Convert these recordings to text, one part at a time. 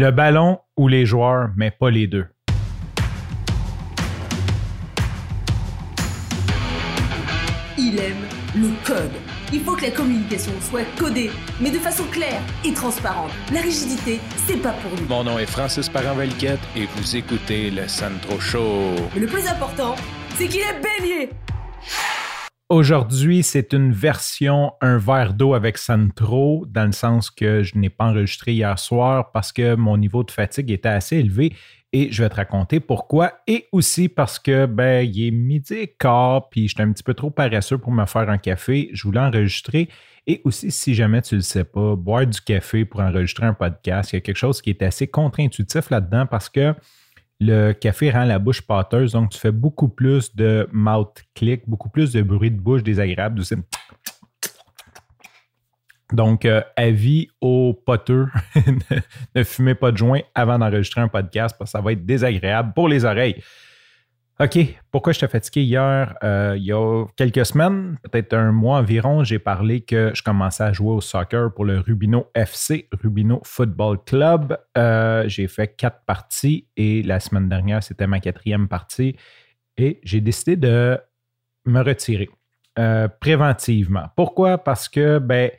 Le ballon ou les joueurs, mais pas les deux. Il aime le code. Il faut que la communication soit codée, mais de façon claire et transparente. La rigidité, c'est pas pour nous. Mon nom est Francis Parent-Valquette et vous écoutez le Sandro Show. Mais le plus important, c'est qu'il est bélier. Aujourd'hui, c'est une version un verre d'eau avec Santro, dans le sens que je n'ai pas enregistré hier soir parce que mon niveau de fatigue était assez élevé et je vais te raconter pourquoi. Et aussi parce que, ben, il est midi et quart, puis j'étais un petit peu trop paresseux pour me faire un café. Je voulais enregistrer. Et aussi, si jamais tu ne le sais pas, boire du café pour enregistrer un podcast, il y a quelque chose qui est assez contre-intuitif là-dedans parce que le café rend la bouche pâteuse, donc tu fais beaucoup plus de mouth click, beaucoup plus de bruit de bouche désagréable. Donc, euh, avis aux poteux, ne fumez pas de joint avant d'enregistrer un podcast parce que ça va être désagréable pour les oreilles. OK, pourquoi je t'ai fatigué hier? Euh, il y a quelques semaines, peut-être un mois environ, j'ai parlé que je commençais à jouer au soccer pour le Rubino FC, Rubino Football Club. Euh, j'ai fait quatre parties et la semaine dernière, c'était ma quatrième partie et j'ai décidé de me retirer préventivement. Pourquoi? Parce que, ben,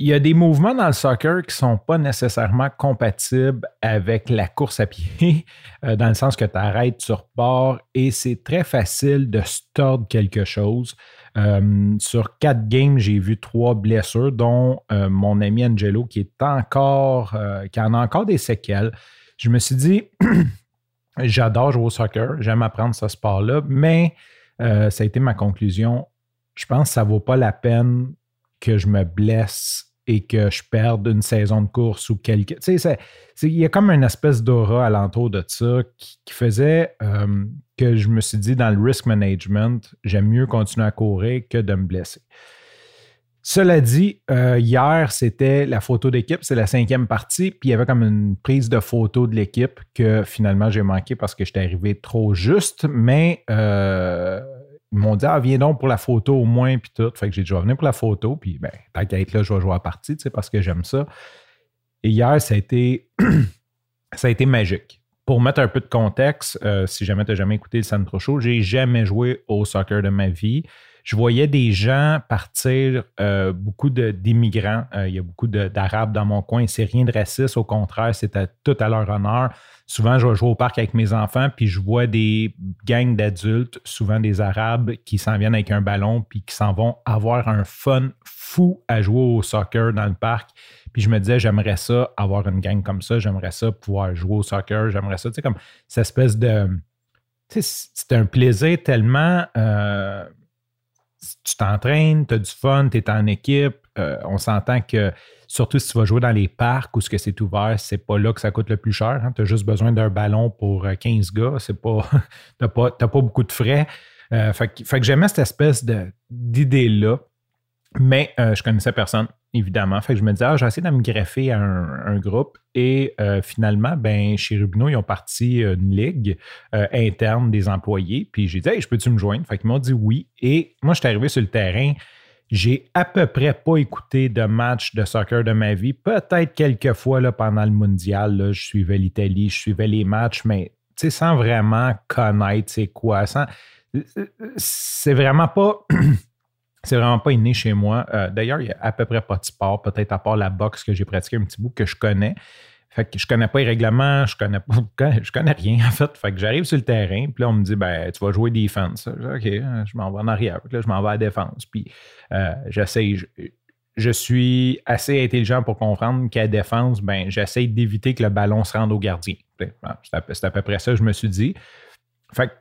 il y a des mouvements dans le soccer qui ne sont pas nécessairement compatibles avec la course à pied, euh, dans le sens que tu arrêtes, tu repars et c'est très facile de stordre quelque chose. Euh, sur quatre games, j'ai vu trois blessures, dont euh, mon ami Angelo qui est encore, qui en a encore des séquelles. Je me suis dit, j'adore jouer au soccer, j'aime apprendre ce sport-là, mais ça a été ma conclusion. Je pense que ça ne vaut pas la peine que je me blesse et que je perde une saison de course ou quelque. Tu sais, il y a comme une espèce d'aura alentour de ça qui, faisait euh, que je me suis dit dans le risk management, j'aime mieux continuer à courir que de me blesser. Cela dit, euh, hier, c'était la photo d'équipe, c'est la cinquième partie, puis il y avait comme une prise de photo de l'équipe que finalement j'ai manqué parce que j'étais arrivé trop juste, mais euh, ils m'ont dit, ah, viens donc pour la photo au moins, puis tout. Fait que j'ai dit, je vais venir pour la photo, puis ben, tant qu'à être là, je vais jouer à partie, tu sais, parce que j'aime ça. Et hier, ça a été, ça a été magique. Pour mettre un peu de contexte, euh, si jamais tu n'as jamais écouté le Centro Show, j'ai jamais joué au soccer de ma vie. Je voyais des gens partir, euh, beaucoup d'immigrants. Euh, il y a beaucoup d'Arabes dans mon coin. C'est rien de raciste, au contraire, c'était tout à leur honneur. Souvent, je vais jouer au parc avec mes enfants, puis je vois des gangs d'adultes, souvent des Arabes, qui s'en viennent avec un ballon, puis qui s'en vont avoir un fun fou à jouer au soccer dans le parc. Puis je me disais, j'aimerais ça, avoir une gang comme ça, j'aimerais ça, pouvoir jouer au soccer, j'aimerais ça, tu sais, comme cette espèce de. Tu sais, c'est un plaisir tellement. Euh, tu t'entraînes, tu as du fun, tu es en équipe. Euh, on s'entend que Surtout si tu vas jouer dans les parcs où ce que c'est ouvert, c'est pas là que ça coûte le plus cher. Hein. Tu as juste besoin d'un ballon pour 15 euh, gars. C'est pas, tu n'as pas, beaucoup de frais. Euh, fait, que j'aimais cette espèce d'idée-là. Mais euh, je connaissais personne, évidemment. Fait que je me disais, ah, j'ai essayé de me greffer à un, groupe. Et finalement, ben, chez Rubino, ils ont parti une ligue interne des employés. Puis j'ai dit, hey, je peux-tu me joindre? Fait qu'ils m'ont dit oui. Et moi, je suis arrivé sur le terrain. J'ai à peu près pas écouté de match de soccer de ma vie. Peut-être quelques fois là, pendant le mondial, je suivais l'Italie, je suivais les matchs, mais sans vraiment connaître c'est quoi. c'est vraiment pas. c'est vraiment pas inné chez moi. Euh, d'ailleurs, il n'y a à peu près pas de sport, peut-être à part la boxe que j'ai pratiqué un petit bout que je connais. Fait que je connais pas les règlements, je connais pas, je connais rien en fait. Fait que j'arrive sur le terrain, puis là on me dit ben tu vas jouer défense. OK, je m'en vais en arrière, là je m'en vais à défense. Puis euh, j'essaie je, suis assez intelligent pour comprendre qu'à défense, ben j'essaie d'éviter que le ballon se rende au gardien. C'est à, à, peu près ça que je me suis dit. Fait que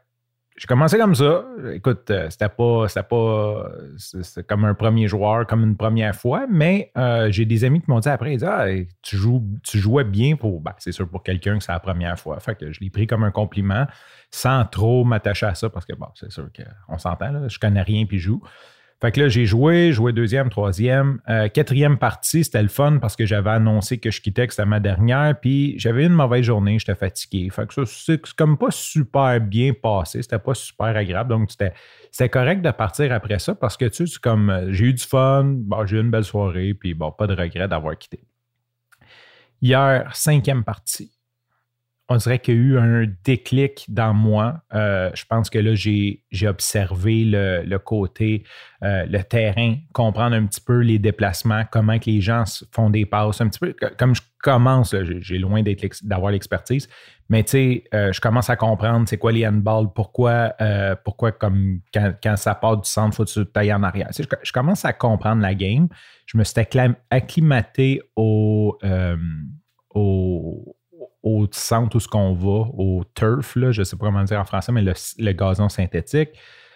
j'ai commencé comme ça. Écoute, euh, c'était pas, c'était pas, comme un premier joueur, comme une première fois, mais euh, j'ai des amis qui m'ont dit après, ah, tu, joues, tu jouais bien pour, ben, c'est sûr pour quelqu'un que c'est la première fois. Fait que je l'ai pris comme un compliment sans trop m'attacher à ça parce que c'est sûr qu'on s'entend, je connais rien puis je joue. Fait que là, j'ai joué, joué deuxième, troisième. Euh, quatrième partie, c'était le fun parce que j'avais annoncé que je quittais, que c'était ma dernière. Puis j'avais une mauvaise journée, j'étais fatigué. Fait que ça, c'est comme pas super bien passé. C'était pas super agréable. Donc, c'était correct de partir après ça parce que tu sais, comme euh, j'ai eu du fun, bon, j'ai eu une belle soirée, puis bon, pas de regret d'avoir quitté. Hier, cinquième partie. On dirait qu'il y a eu un déclic dans moi. Euh, je pense que là, j'ai observé le, côté, euh, le terrain, comprendre un petit peu les déplacements, comment que les gens font des passes, un petit peu comme je commence, j'ai loin d'avoir l'expertise, mais tu sais, euh, je commence à comprendre c'est quoi les handballs, pourquoi, pourquoi comme quand, ça part du centre, faut que tu tailles en arrière. Je, je, commence à comprendre la game. Je me suis acclimaté au, au, au centre où ce qu'on va, au turf, là, je ne sais pas comment dire en français, mais le, gazon synthétique.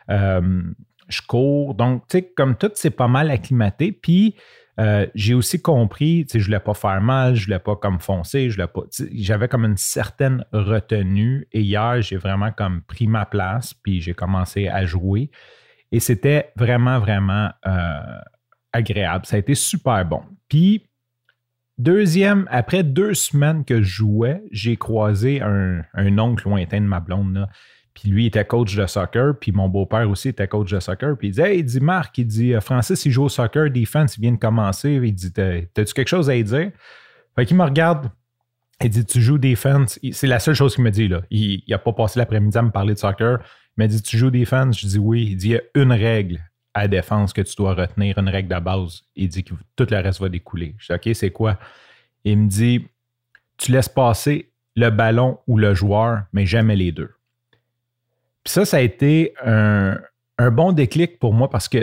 Euh, je cours. Donc, tu sais, comme tout, c'est pas mal acclimaté. Puis, euh, j'ai aussi compris, tu sais, je voulais pas faire mal, je voulais pas comme foncer, je voulais pas. J'avais comme une certaine retenue. Et hier, j'ai vraiment comme pris ma place, puis j'ai commencé à jouer. Et c'était vraiment, vraiment euh, agréable. Ça a été super bon. Puis, Deuxième, après deux semaines que je jouais, j'ai croisé un, oncle lointain de ma blonde. Puis lui était coach de soccer, puis mon beau-père aussi était coach de soccer. Puis il dit Hey, il dit Marc, il dit Francis, il joue au soccer, defense, il vient de commencer. Il dit T'as-tu quelque chose à dire? Fait qu'il me regarde, il dit Tu joues defense. C'est la seule chose qu'il me dit. là. Il n'a pas passé l'après-midi à me parler de soccer. Il m'a dit Tu joues defense Je dis Oui. Il dit Il y a une règle à défense que tu dois retenir, une règle de base. Il dit que tout le reste va découler. Je dis OK, c'est quoi? Il me dit Tu laisses passer le ballon ou le joueur, mais jamais les deux. Puis ça, ça a été un, bon déclic pour moi parce que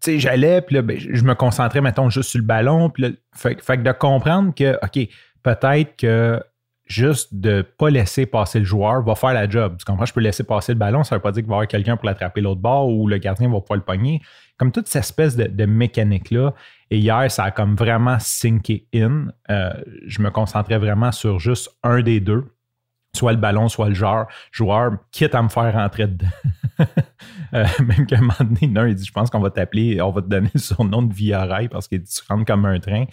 tu sais, j'allais, puis là, ben, je me concentrais, mettons, juste sur le ballon. Puis là, fait, fait de comprendre que, OK, peut-être que juste de ne pas laisser passer le joueur va faire la job. Tu comprends? Je peux laisser passer le ballon, ça ne veut pas dire qu'il va y avoir quelqu'un pour l'attraper l'autre bord ou le gardien va pouvoir le pogner. Comme toute cette espèce de, mécanique-là. Et hier, ça a comme vraiment sinké in. Euh, je me concentrais vraiment sur juste un des deux, soit le ballon, soit le joueur, joueur quitte à me faire rentrer dedans. Euh, même qu'à un moment donné, il dit Je pense qu'on va t'appeler, on va te donner son nom de via rail parce qu'il dit Tu rentres comme un train.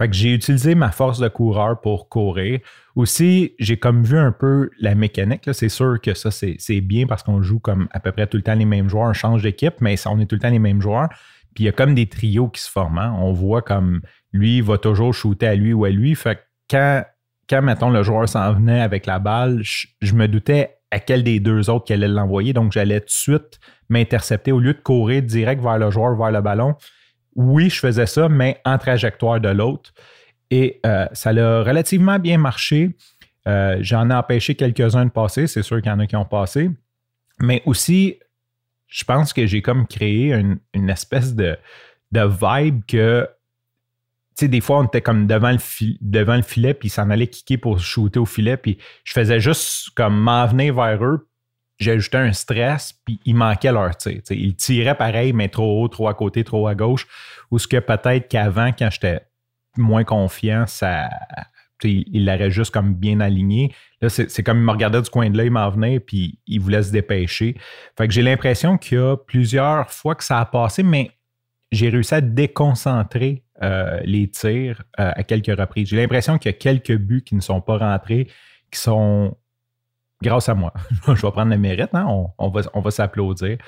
Fait que j'ai utilisé ma force de coureur pour courir. Aussi, j'ai comme vu un peu la mécanique. C'est sûr que ça, c'est bien parce qu'on joue comme à peu près tout le temps les mêmes joueurs. On change d'équipe, mais on est tout le temps les mêmes joueurs. Puis il y a comme des trios qui se forment. Hein. On voit comme lui va toujours shooter à lui ou à lui. Fait que quand, quand mettons, le joueur s'en venait avec la balle, je, me doutais à quel des deux autres qu'elle allait l'envoyer. Donc, j'allais tout de suite m'intercepter au lieu de courir direct vers le joueur, vers le ballon oui, je faisais ça, mais en trajectoire de l'autre. Et euh, ça a relativement bien marché. Euh, j'en ai empêché quelques-uns de passer, c'est sûr qu'il y en a qui ont passé. Mais aussi, je pense que j'ai comme créé une, espèce de, de, vibe que, tu sais, des fois, on était comme devant le, devant le filet, puis ils s'en allaient kicker pour shooter au filet, puis je faisais juste comme m'en venir vers eux, j'ai ajouté un stress, puis il manquait leur tir. ils tiraient pareil, mais trop haut, trop à côté, trop à gauche. Ou ce que peut-être qu'avant, quand j'étais moins confiant, ça. Il l'aurait juste comme bien aligné. Là, c'est comme il me regardait du coin de l'œil, il m'en venait, puis il voulait se dépêcher. Fait que j'ai l'impression qu'il y a plusieurs fois que ça a passé, mais j'ai réussi à déconcentrer euh, les tirs euh, à quelques reprises. J'ai l'impression qu'il y a quelques buts qui ne sont pas rentrés, qui sont grâce à moi. je vais prendre le mérite, hein? on, va, on va s'applaudir.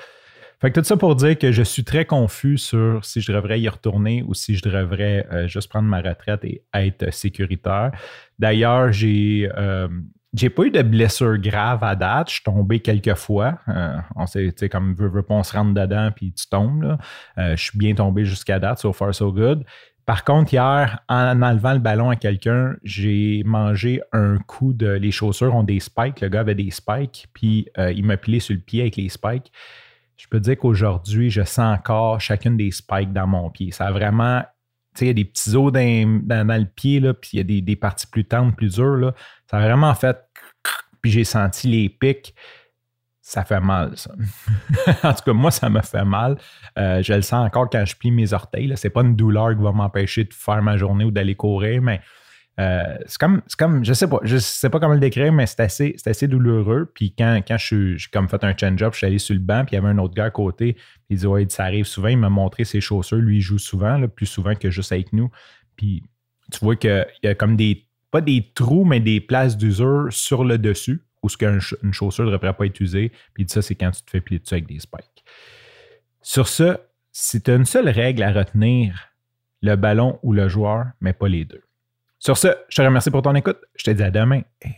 Fait que tout ça pour dire que je suis très confus sur si je devrais y retourner ou si je devrais euh, juste prendre ma retraite et être sécuritaire. D'ailleurs, j'ai euh, j'ai pas eu de blessure grave à date. Je suis tombé quelques fois. Euh, on sait, comme veut, veut pas, on se rentre dedans puis tu tombes. je suis bien tombé jusqu'à date, so far so good. Par contre, hier, en enlevant le ballon à quelqu'un, j'ai mangé un coup de. Les chaussures ont des spikes. Le gars avait des spikes, puis euh, il m'a pilé sur le pied avec les spikes. Je peux dire qu'aujourd'hui, je sens encore chacune des spikes dans mon pied. Ça a vraiment. Tu sais, il y a des petits os dans, le pied, là, puis il y a des, des, parties plus tendres, plus dures. Là. Ça a vraiment fait. Puis j'ai senti les pics ça fait mal, ça. en tout cas, moi, ça me fait mal. Euh, je le sens encore quand je plie mes orteils. Ce n'est pas une douleur qui va m'empêcher de faire ma journée ou d'aller courir, mais euh, c'est comme, comme, je sais pas, je sais pas comment le décrire, mais c'est assez, assez douloureux. Puis quand, quand je suis comme fait un change-up, je suis allé sur le banc, puis il y avait un autre gars à côté, il dit Ouais, ça arrive souvent. Il m'a montré ses chaussures. Lui, il joue souvent, plus souvent que juste avec nous. Puis tu vois qu'il y a comme des, pas des trous, mais des places d'usure sur le dessus ou ce qu'une chaussure ne devrait pas être usée. Puis ça, c'est quand tu te fais plier dessus avec des spikes. Sur ce, as une seule règle à retenir, le ballon ou le joueur, mais pas les deux. Sur ce, je te remercie pour ton écoute. Je te dis à demain et